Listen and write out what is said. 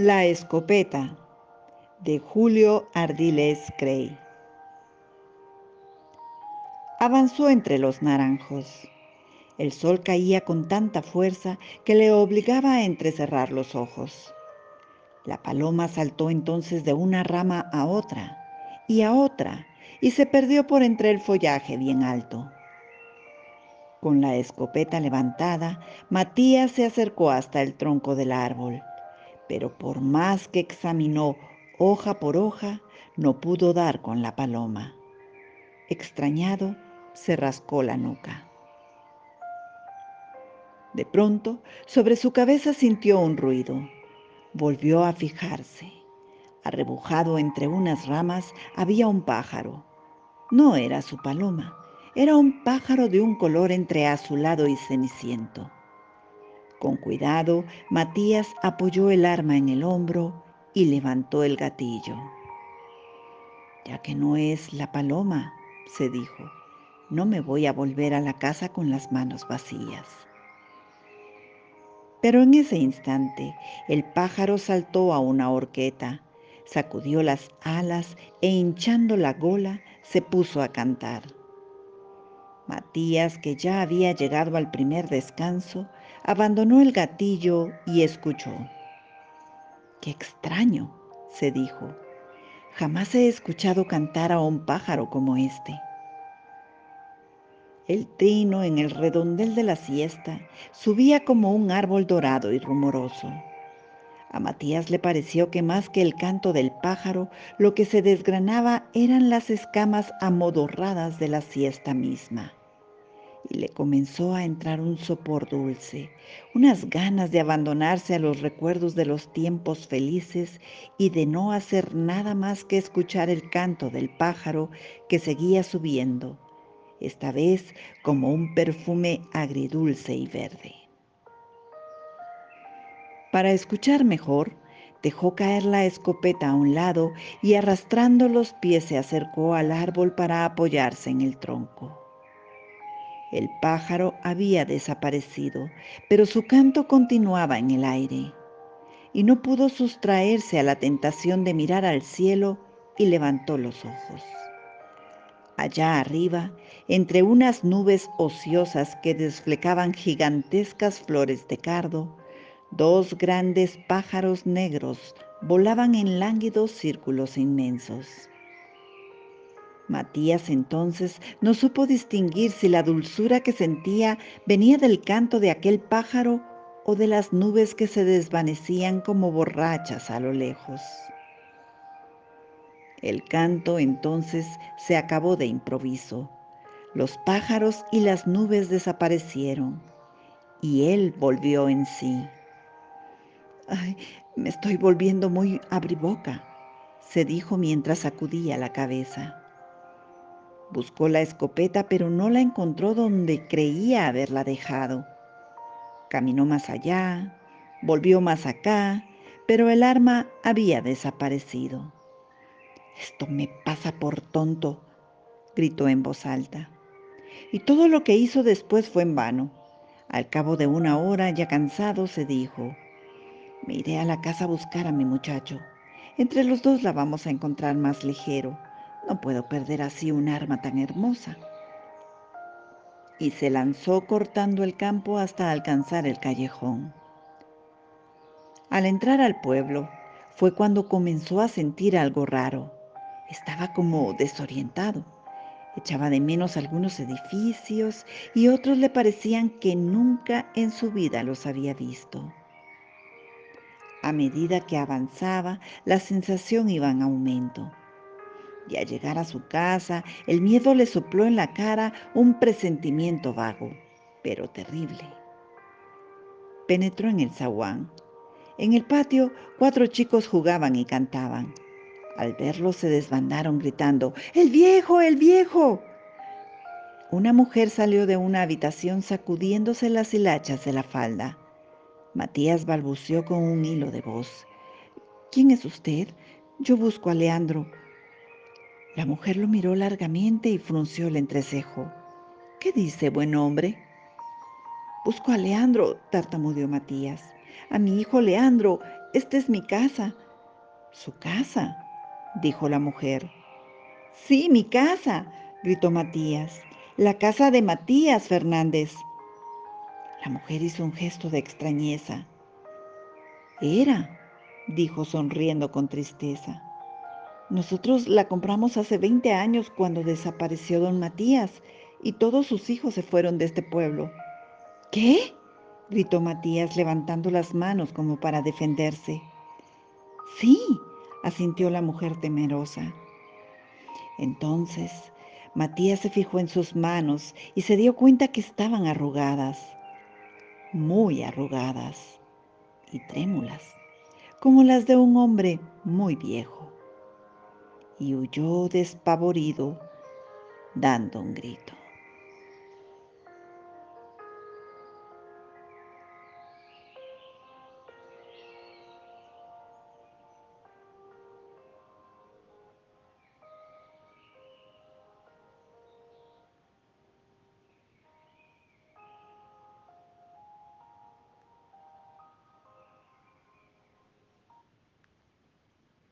La escopeta de Julio Ardiles Gray. Avanzó entre los naranjos. El sol caía con tanta fuerza que le obligaba a entrecerrar los ojos. La paloma saltó entonces de una rama a otra y a otra y se perdió por entre el follaje bien alto. Con la escopeta levantada, Matías se acercó hasta el tronco del árbol pero por más que examinó hoja por hoja, no pudo dar con la paloma. Extrañado, se rascó la nuca. De pronto, sobre su cabeza sintió un ruido. Volvió a fijarse. Arrebujado entre unas ramas había un pájaro. No era su paloma, era un pájaro de un color entre azulado y ceniciento. Con cuidado, Matías apoyó el arma en el hombro y levantó el gatillo. Ya que no es la paloma, se dijo, no me voy a volver a la casa con las manos vacías. Pero en ese instante el pájaro saltó a una horqueta, sacudió las alas e hinchando la gola se puso a cantar. Matías, que ya había llegado al primer descanso, abandonó el gatillo y escuchó. Qué extraño, se dijo. Jamás he escuchado cantar a un pájaro como este. El trino en el redondel de la siesta subía como un árbol dorado y rumoroso. A Matías le pareció que más que el canto del pájaro, lo que se desgranaba eran las escamas amodorradas de la siesta misma y le comenzó a entrar un sopor dulce, unas ganas de abandonarse a los recuerdos de los tiempos felices y de no hacer nada más que escuchar el canto del pájaro que seguía subiendo, esta vez como un perfume agridulce y verde. Para escuchar mejor, dejó caer la escopeta a un lado y arrastrando los pies se acercó al árbol para apoyarse en el tronco. El pájaro había desaparecido, pero su canto continuaba en el aire, y no pudo sustraerse a la tentación de mirar al cielo y levantó los ojos. Allá arriba, entre unas nubes ociosas que desflecaban gigantescas flores de cardo, dos grandes pájaros negros volaban en lánguidos círculos inmensos. Matías entonces no supo distinguir si la dulzura que sentía venía del canto de aquel pájaro o de las nubes que se desvanecían como borrachas a lo lejos. El canto entonces se acabó de improviso. Los pájaros y las nubes desaparecieron y él volvió en sí. Ay, me estoy volviendo muy abriboca, se dijo mientras sacudía la cabeza. Buscó la escopeta, pero no la encontró donde creía haberla dejado. Caminó más allá, volvió más acá, pero el arma había desaparecido. Esto me pasa por tonto, gritó en voz alta. Y todo lo que hizo después fue en vano. Al cabo de una hora, ya cansado, se dijo, me iré a la casa a buscar a mi muchacho. Entre los dos la vamos a encontrar más ligero. No puedo perder así un arma tan hermosa. Y se lanzó cortando el campo hasta alcanzar el callejón. Al entrar al pueblo fue cuando comenzó a sentir algo raro. Estaba como desorientado. Echaba de menos algunos edificios y otros le parecían que nunca en su vida los había visto. A medida que avanzaba, la sensación iba en aumento y al llegar a su casa el miedo le sopló en la cara un presentimiento vago, pero terrible. Penetró en el zaguán. En el patio cuatro chicos jugaban y cantaban. Al verlo se desbandaron gritando, ¡El viejo, el viejo! Una mujer salió de una habitación sacudiéndose las hilachas de la falda. Matías balbuceó con un hilo de voz. ¿Quién es usted? Yo busco a Leandro. La mujer lo miró largamente y frunció el entrecejo. ¿Qué dice, buen hombre? Busco a Leandro, tartamudeó Matías. A mi hijo Leandro. esta es mi casa. ¿Su casa? dijo la mujer. Sí, mi casa, gritó Matías. La casa de Matías Fernández. La mujer hizo un gesto de extrañeza. Era, dijo sonriendo con tristeza. Nosotros la compramos hace 20 años cuando desapareció don Matías y todos sus hijos se fueron de este pueblo. ¿Qué? gritó Matías levantando las manos como para defenderse. Sí, asintió la mujer temerosa. Entonces Matías se fijó en sus manos y se dio cuenta que estaban arrugadas, muy arrugadas y trémulas, como las de un hombre muy viejo. Y huyó despavorido, dando un grito.